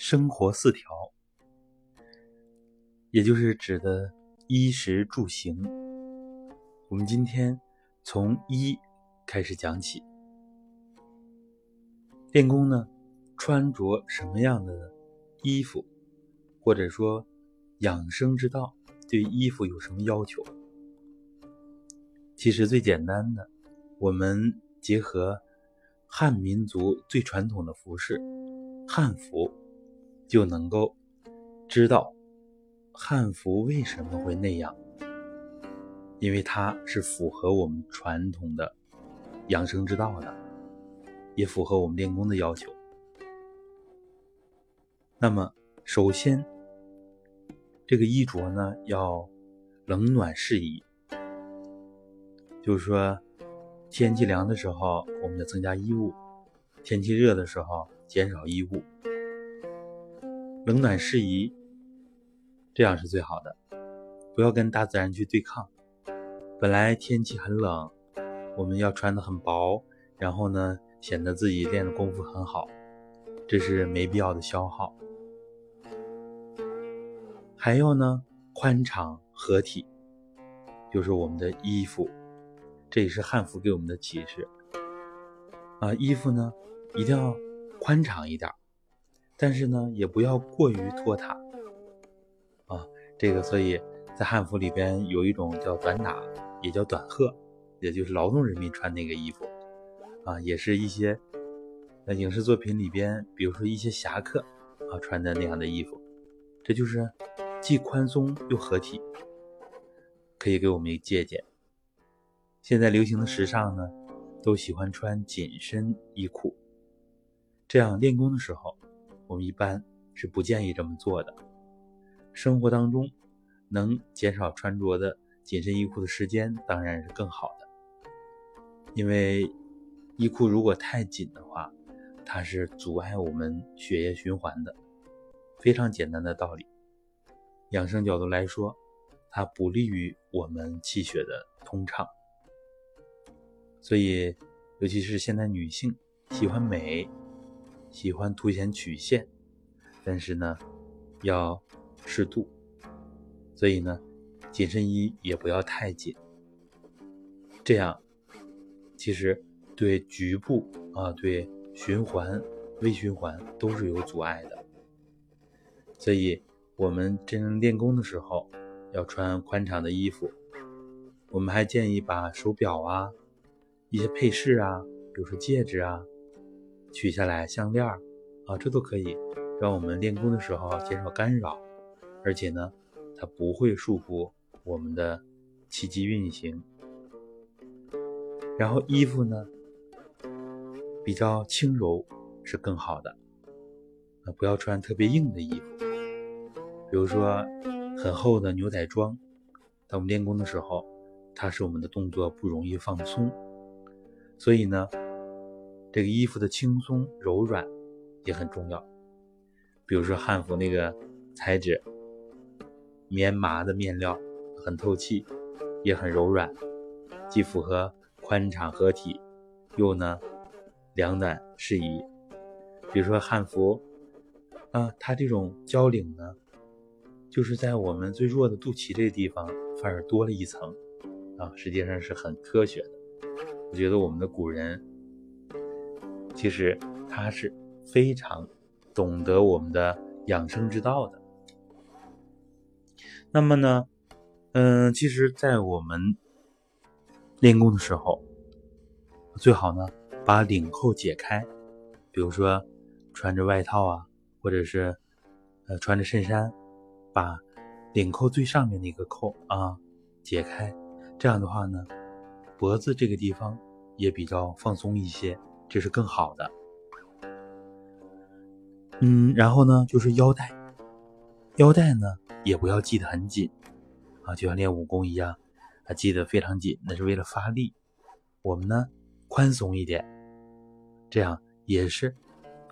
生活四条，也就是指的衣食住行。我们今天从衣开始讲起。练功呢，穿着什么样的衣服，或者说养生之道，对衣服有什么要求？其实最简单的，我们结合汉民族最传统的服饰汉服。就能够知道汉服为什么会那样，因为它是符合我们传统的养生之道的，也符合我们练功的要求。那么，首先这个衣着呢要冷暖适宜，就是说天气凉的时候我们要增加衣物，天气热的时候减少衣物。冷暖适宜，这样是最好的。不要跟大自然去对抗。本来天气很冷，我们要穿的很薄，然后呢，显得自己练的功夫很好，这是没必要的消耗。还有呢，宽敞合体，就是我们的衣服，这也是汉服给我们的启示。啊，衣服呢，一定要宽敞一点。但是呢，也不要过于拖沓啊。这个，所以在汉服里边有一种叫短打，也叫短褐，也就是劳动人民穿那个衣服啊，也是一些呃影视作品里边，比如说一些侠客啊穿的那样的衣服，这就是既宽松又合体，可以给我们一个借鉴。现在流行的时尚呢，都喜欢穿紧身衣裤，这样练功的时候。我们一般是不建议这么做的。生活当中能减少穿着的紧身衣裤的时间，当然是更好的。因为衣裤如果太紧的话，它是阻碍我们血液循环的。非常简单的道理，养生角度来说，它不利于我们气血的通畅。所以，尤其是现在女性喜欢美。喜欢凸显曲线，但是呢，要适度。所以呢，紧身衣也不要太紧，这样其实对局部啊，对循环、微循环都是有阻碍的。所以，我们真正练功的时候，要穿宽敞的衣服。我们还建议把手表啊、一些配饰啊，比如说戒指啊。取下来项链儿啊，这都可以让我们练功的时候减少干扰，而且呢，它不会束缚我们的气机运行。然后衣服呢，比较轻柔是更好的，啊，不要穿特别硬的衣服，比如说很厚的牛仔装，当我们练功的时候，它使我们的动作不容易放松，所以呢。这个衣服的轻松柔软也很重要，比如说汉服那个材质，棉麻的面料很透气，也很柔软，既符合宽敞合体，又呢凉暖适宜。比如说汉服啊，它这种交领呢，就是在我们最弱的肚脐这个地方反而多了一层啊，实际上是很科学的。我觉得我们的古人。其实他是非常懂得我们的养生之道的。那么呢，嗯，其实，在我们练功的时候，最好呢把领扣解开，比如说穿着外套啊，或者是呃穿着衬衫，把领扣最上面的一个扣啊解开，这样的话呢，脖子这个地方也比较放松一些。这是更好的，嗯，然后呢，就是腰带，腰带呢也不要系得很紧啊，就像练武功一样，啊，系得非常紧，那是为了发力。我们呢宽松一点，这样也是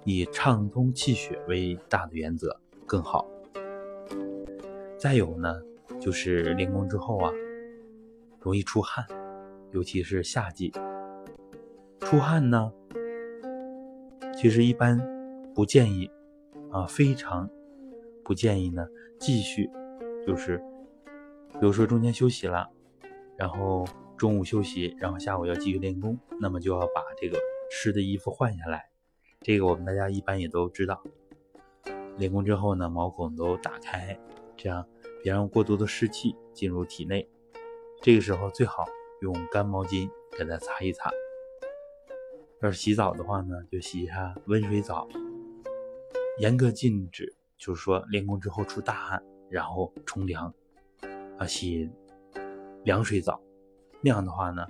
以畅通气血为大的原则更好。再有呢，就是练功之后啊，容易出汗，尤其是夏季出汗呢。其实一般不建议啊，非常不建议呢继续，就是比如说中间休息了，然后中午休息，然后下午要继续练功，那么就要把这个湿的衣服换下来。这个我们大家一般也都知道。练功之后呢，毛孔都打开，这样别让过多的湿气进入体内。这个时候最好用干毛巾给它擦一擦。要是洗澡的话呢，就洗一下温水澡。严格禁止，就是说练功之后出大汗，然后冲凉，啊，洗凉水澡，那样的话呢，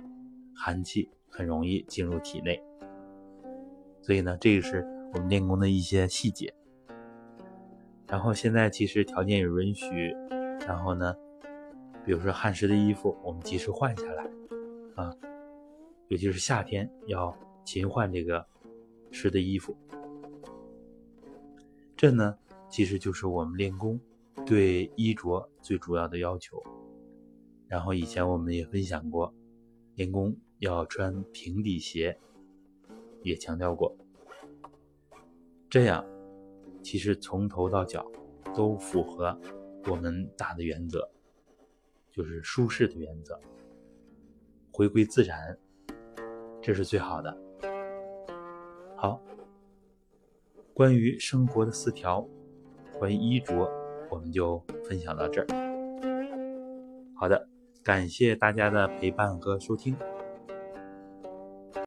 寒气很容易进入体内。所以呢，这个是我们练功的一些细节。然后现在其实条件也允许，然后呢，比如说汗湿的衣服，我们及时换下来，啊，尤其是夏天要勤换这个湿的衣服。这呢，其实就是我们练功对衣着最主要的要求。然后以前我们也分享过，练功要穿平底鞋。也强调过，这样其实从头到脚都符合我们大的原则，就是舒适的原则，回归自然，这是最好的。好，关于生活的四条，关于衣着，我们就分享到这儿。好的，感谢大家的陪伴和收听。